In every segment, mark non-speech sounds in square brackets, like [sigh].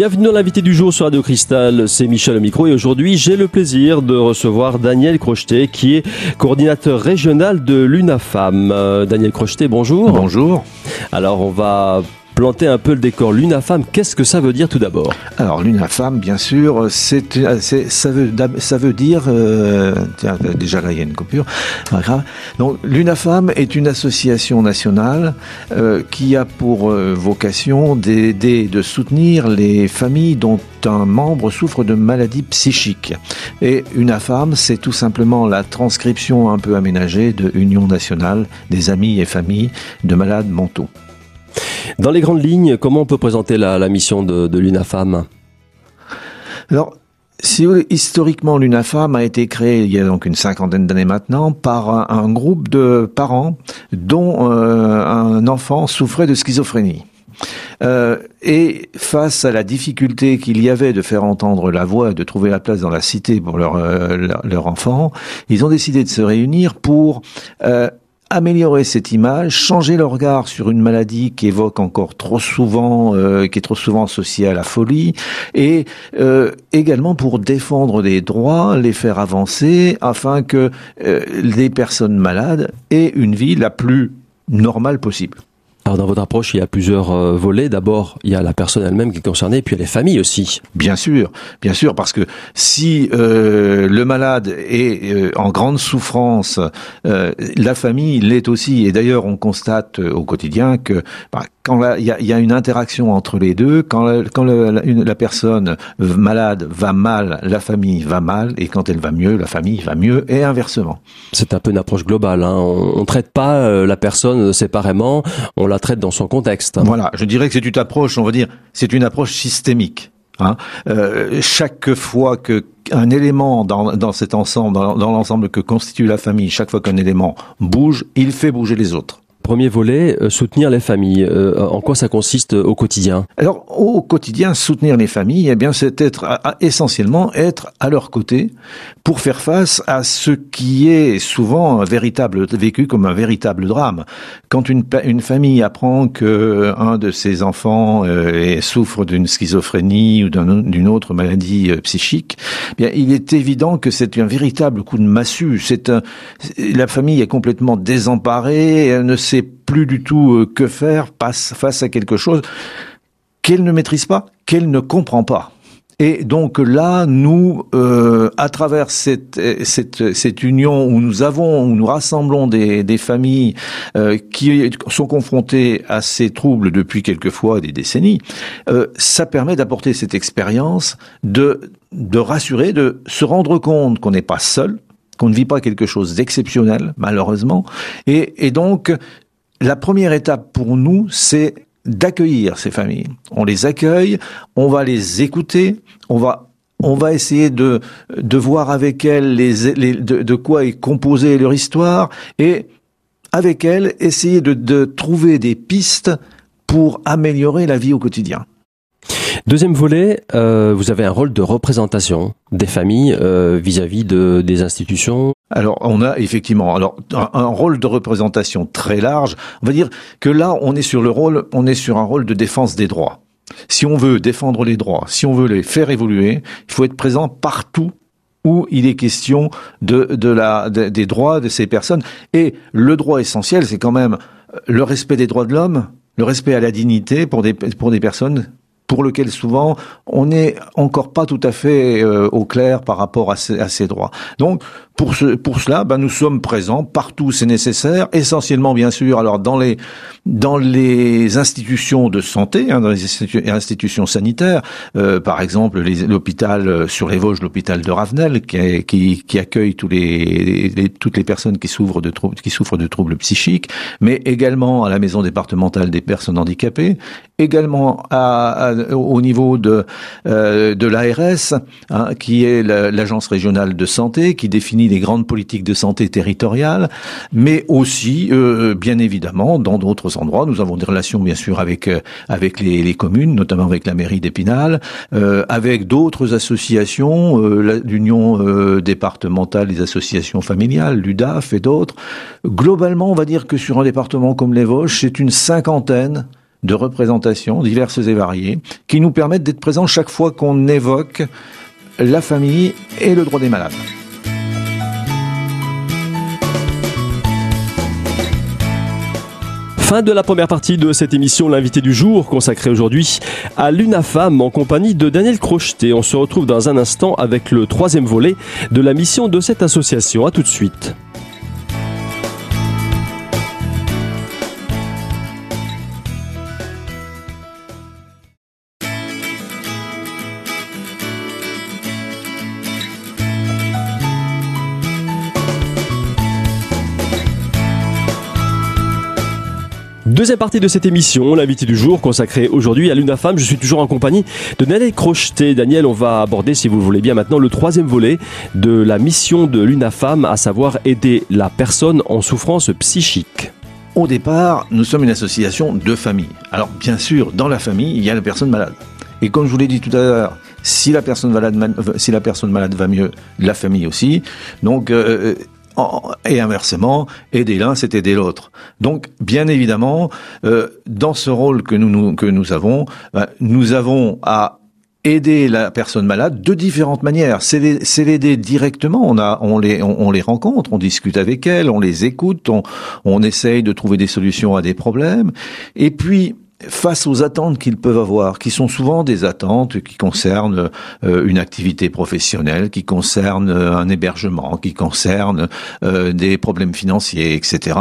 Bienvenue dans l'invité du jour sur Radio Cristal, c'est Michel au micro et aujourd'hui j'ai le plaisir de recevoir Daniel Crocheté qui est coordinateur régional de l'UNAFAM. Euh, Daniel Crocheté, bonjour. Bonjour. Alors on va planter un peu le décor. L'UNAFAM, qu'est-ce que ça veut dire tout d'abord Alors l'UNAFAM, bien sûr, c'est, ça, veut, dire... Euh, tiens, déjà là, il y a une coupure. L'UNAFAM est une association nationale euh, qui a pour euh, vocation d'aider, de soutenir les familles dont un membre souffre de maladies psychiques. Et UNAFAM, c'est tout simplement la transcription un peu aménagée de Union nationale des amis et familles de malades mentaux. Dans les grandes lignes, comment on peut présenter la, mission de, l'UNAFAM? Alors, si historiquement, l'UNAFAM a été créée il y a donc une cinquantaine d'années maintenant par un, groupe de parents dont euh, un enfant souffrait de schizophrénie. Euh, et face à la difficulté qu'il y avait de faire entendre la voix, de trouver la place dans la cité pour leur, euh, leur, enfant, ils ont décidé de se réunir pour améliorer cette image, changer le regard sur une maladie qui évoque encore trop souvent, euh, qui est trop souvent associée à la folie, et euh, également pour défendre des droits, les faire avancer, afin que euh, les personnes malades aient une vie la plus normale possible. Alors dans votre approche, il y a plusieurs euh, volets. D'abord, il y a la personne elle-même qui est concernée, puis il y a les familles aussi. Bien sûr, bien sûr, parce que si euh, le malade est euh, en grande souffrance, la famille l'est aussi. Et d'ailleurs, on constate au quotidien que bah, quand il y a, une interaction entre les deux, quand, la, quand la, personne malade va mal, la famille va mal, et quand elle va mieux, la famille va mieux, et inversement. C'est un peu une approche globale. Hein. On, ne traite pas la personne séparément, on la traite dans son contexte. Voilà, je dirais que c'est une approche, on va dire, c'est une approche systémique. Hein. Euh, chaque fois que un élément dans, cet ensemble, dans l'ensemble que constitue la famille, chaque fois qu'un élément bouge, il fait bouger les autres. Premier volet, euh, soutenir les familles. Euh, en quoi ça consiste au quotidien Alors, au quotidien, soutenir les familles, eh bien, c'est être essentiellement être à leur côté pour faire face à ce qui est souvent un véritable vécu comme un véritable drame. Quand une, une famille apprend que un de ses enfants euh, souffre d'une schizophrénie ou d'une autre maladie psychique, eh bien, il est évident que c'est un véritable coup de massue. C'est la famille est complètement désemparée, elle ne sait plus du tout euh, que faire face à quelque chose qu'elle ne maîtrise pas, qu'elle ne comprend pas. Et donc là, nous, euh, à travers cette, cette, cette, union où nous avons, où nous rassemblons des, des familles euh, qui sont confrontées à ces troubles depuis quelquefois des décennies, ça permet d'apporter cette expérience, de, de rassurer, de se rendre compte qu'on n'est pas seul, qu'on ne vit pas quelque chose d'exceptionnel, malheureusement. Et, et donc, la première étape pour nous, c'est d'accueillir ces familles. On les accueille, on va les écouter, on va on va essayer de de voir avec elles les, les de, de, quoi est composée leur histoire et avec elles essayer de, de trouver des pistes pour améliorer la vie au quotidien. Deuxième volet, euh, vous avez un rôle de représentation des familles euh, vis-à-vis de, des institutions. Alors on a effectivement alors un, rôle de représentation très large. On va dire que là on est sur le rôle, on est sur un rôle de défense des droits. Si on veut défendre les droits, si on veut les faire évoluer, il faut être présent partout où il est question de, de la, des droits de ces personnes. Et le droit essentiel, c'est quand même le respect des droits de l'homme, le respect à la dignité pour des, pour des personnes pour lequel souvent on n'est encore pas tout à fait euh, au clair par rapport à ces, à ces droits. Donc pour, ce, pour cela, ben, nous sommes présents partout où c'est nécessaire, essentiellement bien sûr, alors dans les, dans les institutions de santé, hein, dans les institutions sanitaires, euh, par exemple l'hôpital euh, sur les Vosges, l'hôpital de Ravenel, qui, qui, qui accueille tous les, toutes les personnes qui souffrent de qui souffrent de troubles psychiques, mais également à la maison départementale des personnes handicapées, également à, au niveau de euh, de l'ARS, hein, qui est l'agence régionale de santé, qui définit les grandes politiques de santé territoriales, mais aussi, euh, bien évidemment, dans d'autres endroits. Nous avons des relations, bien sûr, avec euh, avec les, les, communes, notamment avec la mairie d'Épinal, euh, avec d'autres associations, l'Union départementale des associations familiales, l'UDAF et d'autres. Globalement, on va dire que sur un département comme les Vosges, c'est une cinquantaine de représentations diverses et variées qui nous permettent d'être présents chaque fois qu'on évoque la famille et le droit des malades. Fin de la première partie de cette émission, l'invité du jour, consacré aujourd'hui à l'UNAFAM en compagnie de Daniel Crocheté. On se retrouve dans un instant avec le troisième volet de la mission de cette association. A tout de suite. Deuxième partie de cette émission, l'invité du jour consacré aujourd'hui à l'UNAFAM. Je suis toujours en compagnie de Daniel Crocheté. Daniel, on va aborder, si vous le voulez bien maintenant, le troisième volet de la mission de l'UNAFAM, à savoir aider la personne en souffrance psychique. Au départ, nous sommes une association de famille. Alors, bien sûr, dans la famille, il y a la personne malade. Et comme je vous l'ai dit tout à l'heure, si la personne malade, si la personne malade va mieux, la famille aussi. Donc, euh, et inversement, aider l'un, c'est aider l'autre. Donc, bien évidemment, euh, dans ce rôle que nous, que nous avons, ben, nous avons à aider la personne malade de différentes manières. C'est l'aider directement. On a, on les, on, les rencontre, on discute avec elles, on les écoute, on, on essaye de trouver des solutions à des problèmes. Et puis, face aux attentes qu'ils peuvent avoir, qui sont souvent des attentes qui concernent euh, une activité professionnelle, qui concernent euh, un hébergement, qui concernent euh, des problèmes financiers, etc.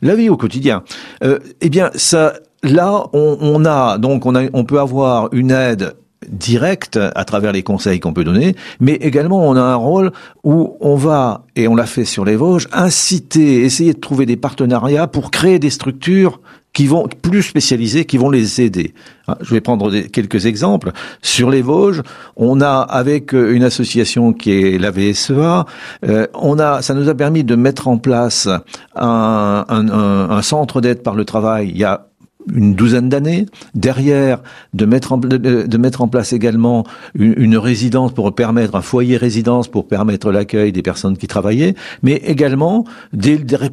La vie au quotidien. eh bien, ça, là, on, on a donc on, a, on peut avoir une aide directe à travers les conseils qu'on peut donner, mais également on a un rôle où on va, et on l'a fait sur les Vosges, inciter, essayer de trouver des partenariats pour créer des structures qui vont plus spécialisés, qui vont les aider. Hein, je vais prendre quelques exemples. Sur les Vosges, on a avec euh, une association qui est la VSEA, euh, on a, ça nous a permis de mettre en place un, un, un centre d'aide par le travail. Il y a une douzaine d'années. Derrière, de mettre en, de, mettre en place également une, résidence pour permettre, un foyer résidence pour permettre l'accueil des personnes qui travaillaient, mais également,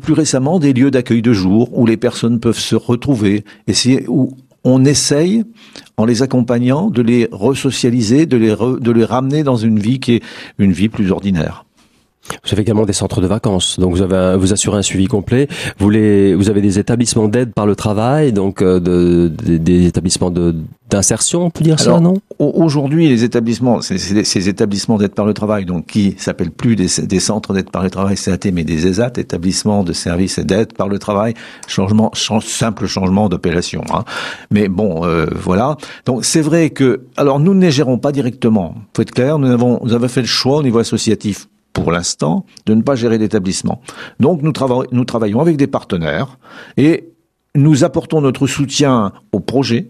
plus récemment, des lieux d'accueil de jour où les personnes peuvent se retrouver et où on essaye, en les accompagnant, de les resocialiser, de les, de les ramener dans une vie qui est une vie plus ordinaire. Vous avez également des centres de vacances, donc vous avez vous assurez un suivi complet. Vous les, vous avez des établissements d'aide par le travail, donc euh, de, des établissements de d'insertion, on peut dire ça, non? Aujourd'hui, les établissements, ces établissements d'aide par le travail, donc qui s'appellent plus des, des centres d'aide par le travail CAT, mais des ESAT, établissements de services et d'aide par le travail, changement, simple changement d'appellation. Hein. Mais bon, euh, voilà. Donc c'est vrai que, alors nous ne les gérons pas directement. Faut être clair, nous avons, nous avons fait le choix au niveau associatif pour l'instant, de ne pas gérer d'établissement. Donc nous, travaillons avec des partenaires et nous apportons notre soutien au projet.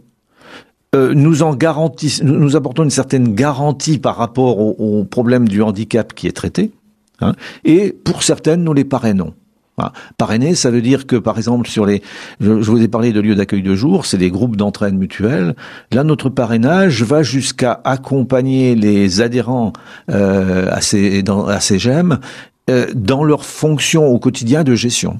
Euh, nous apportons une certaine garantie par rapport au, au problème du handicap qui est traité. Hein, et pour certaines, nous les parrainons. Parrainer, ça veut dire que, par exemple, sur les, je, vous ai parlé de lieux d'accueil de jour, c'est des groupes d'entraide mutuelle. Là, notre parrainage va jusqu'à accompagner les adhérents euh, à ces, ces GEM euh, dans leur fonction au quotidien de gestion.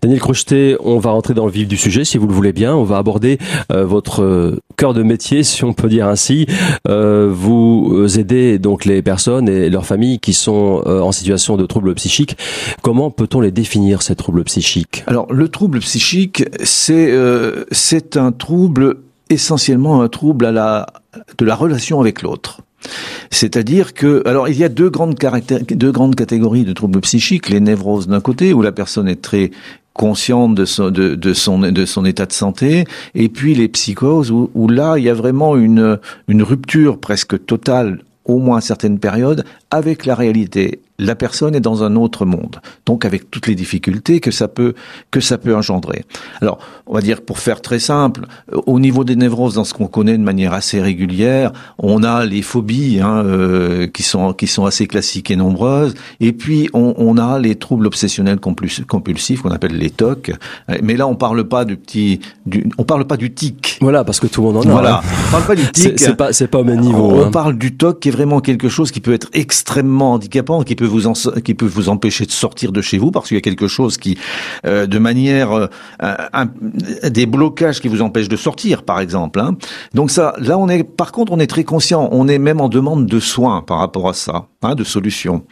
Daniel Crocheté, on va rentrer dans le vif du sujet, si vous le voulez bien. On va aborder euh, votre euh, cœur de métier, si on peut dire ainsi. Euh, vous aidez donc les personnes et leurs familles qui sont en situation de troubles psychiques. Comment peut-on les définir ces troubles psychiques? Alors, le trouble psychique, c'est c'est un trouble essentiellement un trouble à la de la relation avec l'autre. C'est-à-dire que, alors il y a deux grandes, deux grandes catégories de troubles psychiques, les névroses d'un côté, où la personne est très consciente de son, de, son, de son état de santé, et puis les psychoses où, où là il y a vraiment une, une rupture presque totale au moins certaines périodes, avec la réalité la personne est dans un autre monde, donc avec toutes les difficultés que ça peut que ça peut engendrer. Alors, on va dire pour faire très simple, au niveau des névroses, dans ce qu'on connaît de manière assez régulière, on a les phobies hein, euh, qui sont qui sont assez classiques et nombreuses, et puis on, on a les troubles obsessionnels compulsifs qu'on appelle les TOC. Mais là, on parle pas du petit, du, on parle pas du tic. Voilà, parce que tout le monde en a. Voilà, hein. on parle pas du tic. C'est pas c'est pas au même niveau. On, hein. parle du TOC qui est vraiment quelque chose qui peut être extrêmement handicapant, qui vous qui peut vous empêcher de sortir de chez vous parce qu'il y a quelque chose qui, euh, de manière, euh, des blocages qui vous empêchent de sortir, par exemple. Hein. Donc ça, là, on est, par contre, on est très conscient. On est même en demande de soins par rapport à ça, hein, de solutions.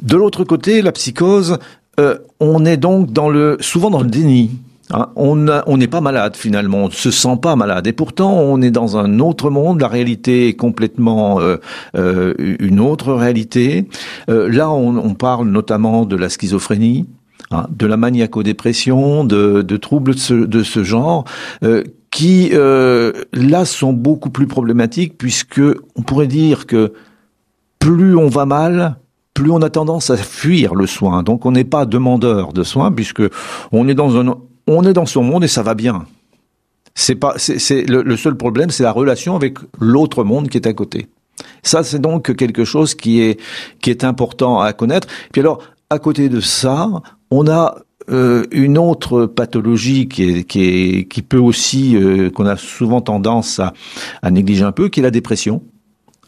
De l'autre côté, la psychose, euh, on est donc dans le, souvent dans le déni. Hein, on n'est pas malade finalement, on ne se sent pas malade et pourtant on est dans un autre monde, la réalité est complètement euh, euh, une autre réalité. là on, parle notamment de la schizophrénie, hein, de la maniaco-dépression, de, troubles de ce, de ce genre qui là sont beaucoup plus problématiques puisque on pourrait dire que plus on va mal, plus on a tendance à fuir le soin. Donc on n'est pas demandeur de soins puisque on est dans un, on est dans son monde et ça va bien. C'est pas, c'est le, seul problème, c'est la relation avec l'autre monde qui est à côté. Ça, c'est donc quelque chose qui est qui est important à connaître. Puis alors, à côté de ça, on a euh, une autre pathologie qui est qui est qui peut aussi euh, qu'on a souvent tendance à, à négliger un peu, qui est la dépression.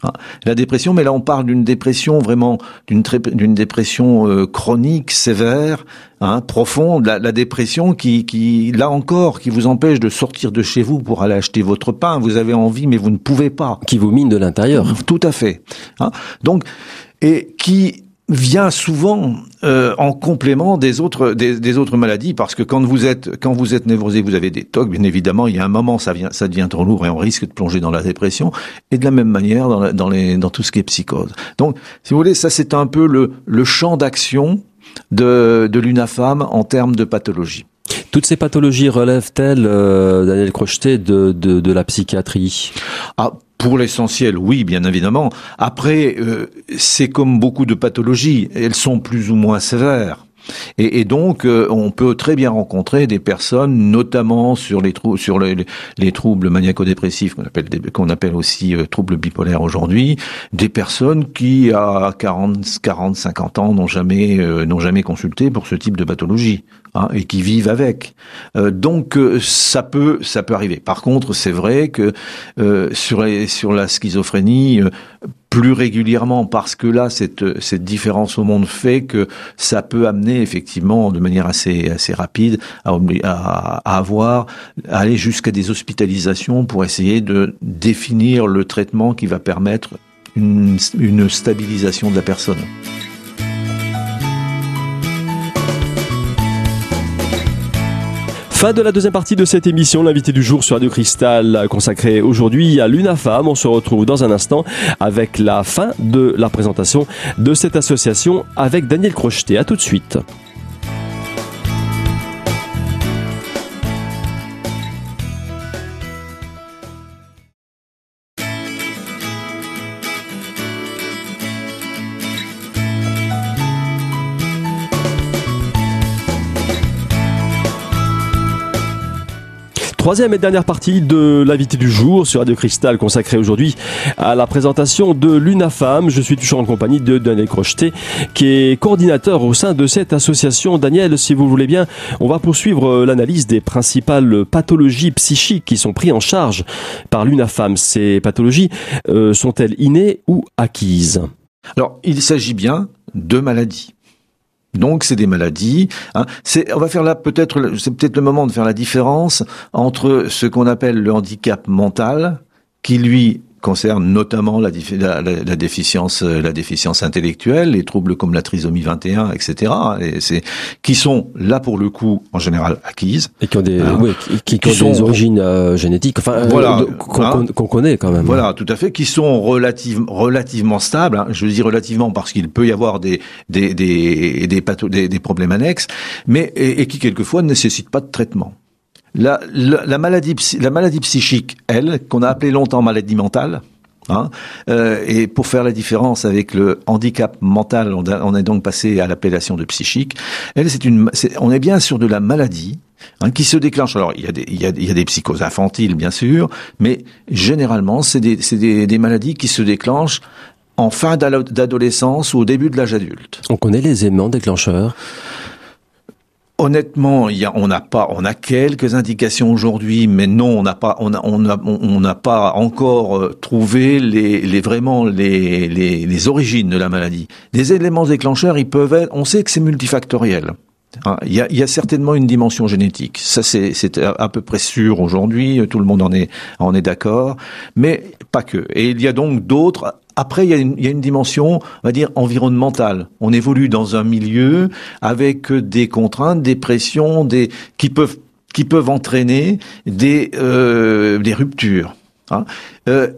Ah, la dépression, mais là on parle d'une dépression vraiment d'une d'une dépression euh, chronique, sévère, hein, profonde. La, la, dépression qui, qui, là encore, qui vous empêche de sortir de chez vous pour aller acheter votre pain. Vous avez envie, mais vous ne pouvez pas. Qui vous mine de l'intérieur. Tout à fait. Hein. Donc, et qui vient souvent euh, en complément des autres des, autres maladies parce que quand vous êtes quand vous êtes névrosé vous avez des tocs bien évidemment il y a un moment ça vient ça devient trop lourd et on risque de plonger dans la dépression. Et de la même manière dans, dans les dans tout ce qui est psychose. Donc si vous voulez ça c'est un peu le le champ d'action de de l'UNAFAM en termes de pathologie. Toutes ces pathologies relèvent-elles, euh, Daniel Crocheté, de, de, de la psychiatrie? Ah, pour l'essentiel, oui, bien évidemment. Après, euh, c'est comme beaucoup de pathologies, elles sont plus ou moins sévères. Et, et, donc, euh, on peut très bien rencontrer des personnes, notamment sur les, sur les, les troubles maniaco-dépressifs, qu'on appelle, qu'on appelle aussi euh, troubles bipolaires aujourd'hui, des personnes qui, à 40, 40 50 ans, n'ont jamais, n'ont jamais consulté pour ce type de pathologie. Hein, et qui vivent avec. Euh, donc euh, ça peut ça peut arriver. Par contre, c'est vrai que euh, sur la schizophrénie plus régulièrement parce que là cette différence au monde fait que ça peut amener effectivement de manière assez rapide à, avoir à aller jusqu'à des hospitalisations pour essayer de définir le traitement qui va permettre une stabilisation de la personne. Fin de la deuxième partie de cette émission, l'invité du jour sur Radio Cristal consacré aujourd'hui à l'UNAFAM. On se retrouve dans un instant avec la fin de la présentation de cette association avec Daniel Crocheté. À tout de suite. Troisième et dernière partie de l'invité du jour sur Radio Cristal consacrée aujourd'hui à la présentation de l'UNAFAM. Je suis toujours en compagnie de Daniel Crocheté qui est coordinateur au sein de cette association. Daniel, si vous voulez bien, on va poursuivre l'analyse des principales pathologies psychiques qui sont prises en charge par l'UNAFAM. Ces pathologies euh, sont-elles innées ou acquises? Alors, il s'agit bien de maladies. Donc c'est des maladies. Hein. C'est, on va faire là peut-être, c'est peut-être le moment de faire la différence entre ce qu'on appelle le handicap mental, qui lui concerne notamment la, la, déficience, euh, la déficience intellectuelle, les troubles comme la trisomie 21, etc. Et c'est qui sont là pour le coup en général acquises et qui ont des, hein, qui, qui, ont des origines euh, génétiques, enfin euh, voilà, hein. qu'on connaît quand même. Voilà, tout à fait, qui sont relative, relativement stables. Hein, je dis relativement parce qu'il peut y avoir des des des des, des, problèmes annexes, mais et, et qui quelquefois ne nécessitent pas de traitement. La, la, maladie, la maladie psychique, elle, qu'on a appelée longtemps maladie mentale, Hein euh, et pour faire la différence avec le handicap mental, on, est donc passé à l'appellation de psychique. Elle, c'est une, on est bien sur de la maladie hein, qui se déclenche. Alors, il y, a des, psychoses infantiles, bien sûr, mais généralement, c'est des, des, des maladies qui se déclenchent en fin d'adolescence ou au début de l'âge adulte. On connaît les aimants déclencheurs? Honnêtement, y a, on n'a pas, on a quelques indications aujourd'hui, mais non, on n'a pas, on on a, on n'a pas encore euh, trouvé les, les vraiment les, les, les origines de la maladie. Des éléments déclencheurs, ils peuvent être, on sait que c'est multifactoriel. Hein, il y, a, y, a, certainement une dimension génétique. Ça, c'est à peu près sûr aujourd'hui. Tout le monde en est, en est d'accord. Mais pas que. Et il y a donc d'autres après, il y, a une, dimension, on va dire, environnementale. On évolue dans un milieu avec des contraintes, des pressions, des qui peuvent qui peuvent entraîner des euh, des ruptures. Hein. Euh,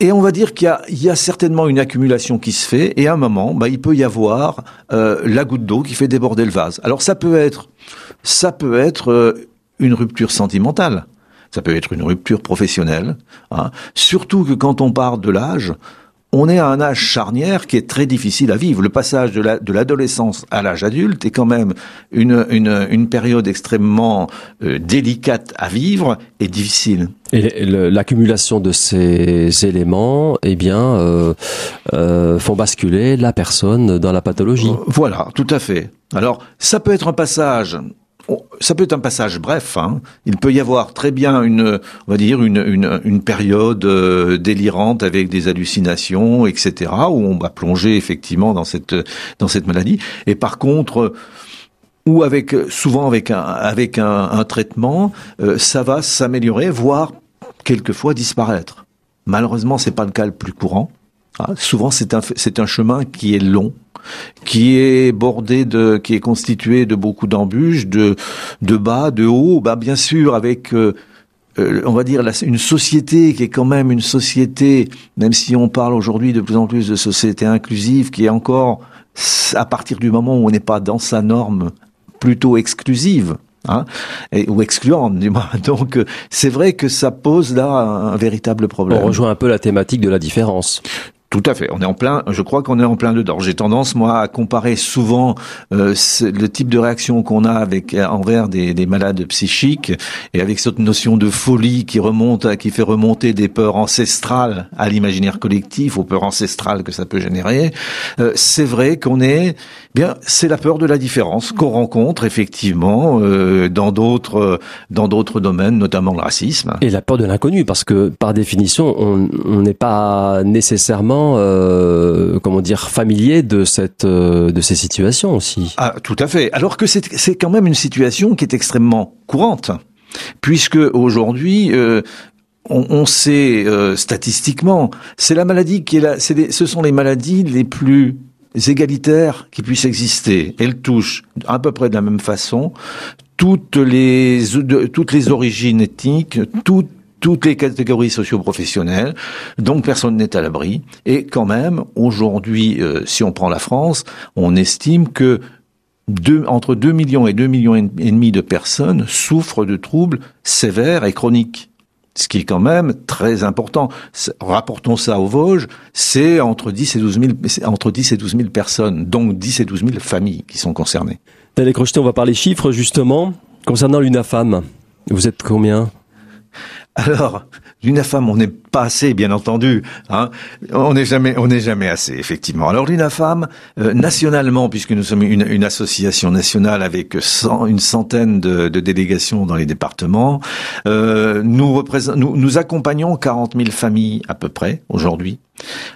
et on va dire qu'il y, a, certainement une accumulation qui se fait, et à un moment, bah, il peut y avoir euh, la goutte d'eau qui fait déborder le vase. Alors ça peut être, ça peut être une rupture sentimentale, ça peut être une rupture professionnelle. Hein. Surtout que quand on parle de l'âge, on est à un âge charnière qui est très difficile à vivre. Le passage de l'adolescence à l'âge adulte est quand même une, une, une période extrêmement euh, délicate à vivre et difficile. Et l'accumulation de ces éléments, eh bien, euh, euh, font basculer la personne dans la pathologie. Voilà, tout à fait. Alors, ça peut être un passage ça peut être un passage bref. Hein. Il peut y avoir très bien une, on va dire une, une, période euh, délirante avec des hallucinations, etc., où on va plonger effectivement dans cette dans cette maladie. Et par contre, ou avec souvent avec un avec un traitement, euh, ça va s'améliorer, voire quelquefois disparaître. Malheureusement, c'est pas le cas le plus courant. Ah, souvent, c'est un c'est un chemin qui est long qui est bordé de, qui est constitué de beaucoup d'embûches, de, de bas, de haut, bah bien sûr avec euh, euh, on va dire une société qui est quand même une société, même si on parle aujourd'hui de plus en plus de société inclusive, qui est encore à partir du moment où on n'est pas dans sa norme plutôt exclusive. Hein, ou excluante du moins. [laughs] Donc euh, c'est vrai que ça pose là un, véritable problème. On rejoint un peu la thématique de la différence. Tout à fait. On est en plein. Je crois qu'on est en plein dedans. J'ai tendance moi à comparer souvent euh, le type de réaction qu'on a avec euh, envers des, des, malades psychiques et avec cette notion de folie qui remonte, qui fait remonter des peurs ancestrales à l'imaginaire collectif, aux peurs ancestrales que ça peut générer. Euh, c'est vrai qu'on est bien. C'est la peur de la différence qu'on rencontre effectivement euh, dans d'autres dans d'autres domaines, notamment le racisme. Et la peur de l'inconnu, parce que par définition, on n'est pas nécessairement euh, comment dire, familier de cette euh, de ces situations aussi. Ah, tout à fait. Alors que c'est c'est quand même une situation qui est extrêmement courante, puisque aujourd'hui. Euh, on, sait statistiquement, c'est la maladie qui est là, c'est ce sont les maladies les plus égalitaires qui puissent exister. Elles touchent à peu près de la même façon toutes les toutes les origines ethniques, toutes toutes les catégories socio-professionnelles, donc personne n'est à l'abri. Et quand même, aujourd'hui, euh, si on prend la France, on estime que entre 2 millions et 2 millions et demi de personnes souffrent de troubles sévères et chroniques. Ce qui est quand même très important. Rapportons ça aux Vosges, c'est entre 10 et 12 000, entre 10 et 12 000 personnes, donc 10 et 12 000 familles qui sont concernées. Daniel Crocheté, on va parler chiffres justement. Concernant l'UNAFAM, vous êtes combien? Alors, l'UNAFAM, on n'est pas assez, bien entendu. Hein. On n'est jamais, on n'est jamais assez, effectivement. Alors l'UNAFAM, euh, nationalement, puisque nous sommes une, une association nationale avec une centaine de, de, délégations dans les départements, euh, nous, nous, nous accompagnons 40 000 familles à peu près aujourd'hui.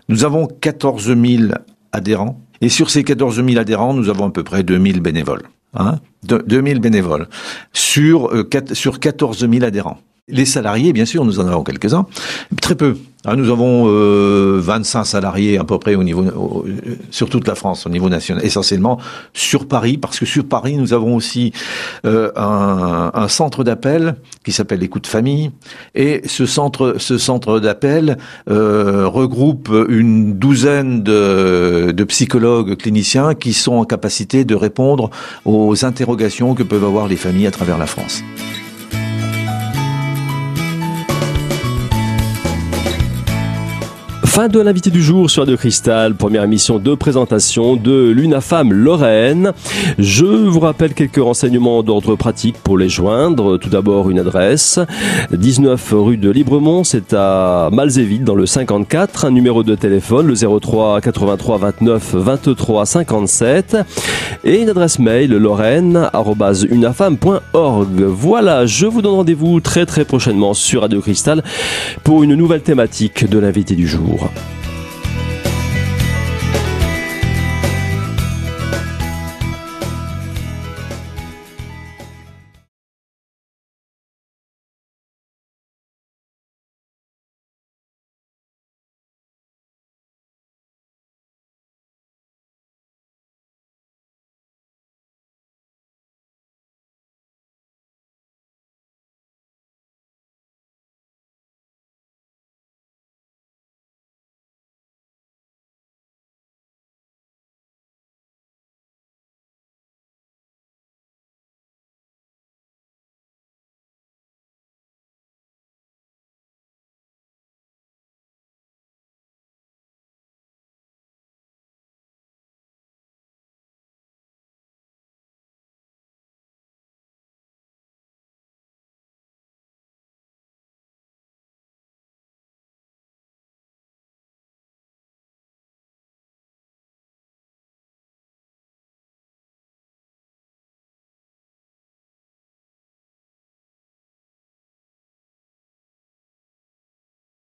Nous avons 14 000 adhérents. Et sur ces 14 000 adhérents, nous avons à peu près 2 000 bénévoles. Hein, 2000 bénévoles sur, euh, sur 14 000 adhérents. Les salariés, bien sûr, nous en avons quelques-uns, très peu. Ah, nous avons euh, 25 salariés à peu près au niveau sur toute la France, au niveau national, essentiellement sur Paris, parce que sur Paris nous avons aussi euh, un, centre d'appel qui s'appelle l'écoute famille, et ce centre, ce centre d'appel euh, regroupe une douzaine de, de psychologues cliniciens qui sont en capacité de répondre aux interrogations que peuvent avoir les familles à travers la France. Fin de l'invité du jour sur Radio Cristal, première émission de présentation de l'UNAFAM Lorraine. Je vous rappelle quelques renseignements d'ordre pratique pour les joindre. Tout d'abord une adresse, 19 rue de Libremont, c'est à Malzéville dans le 54, un numéro de téléphone, le 03 83 29 23 57 et une adresse mail lorraine.unafam.org. Voilà, je vous donne rendez-vous très très prochainement sur Radio Cristal pour une nouvelle thématique de l'invité du jour. 何?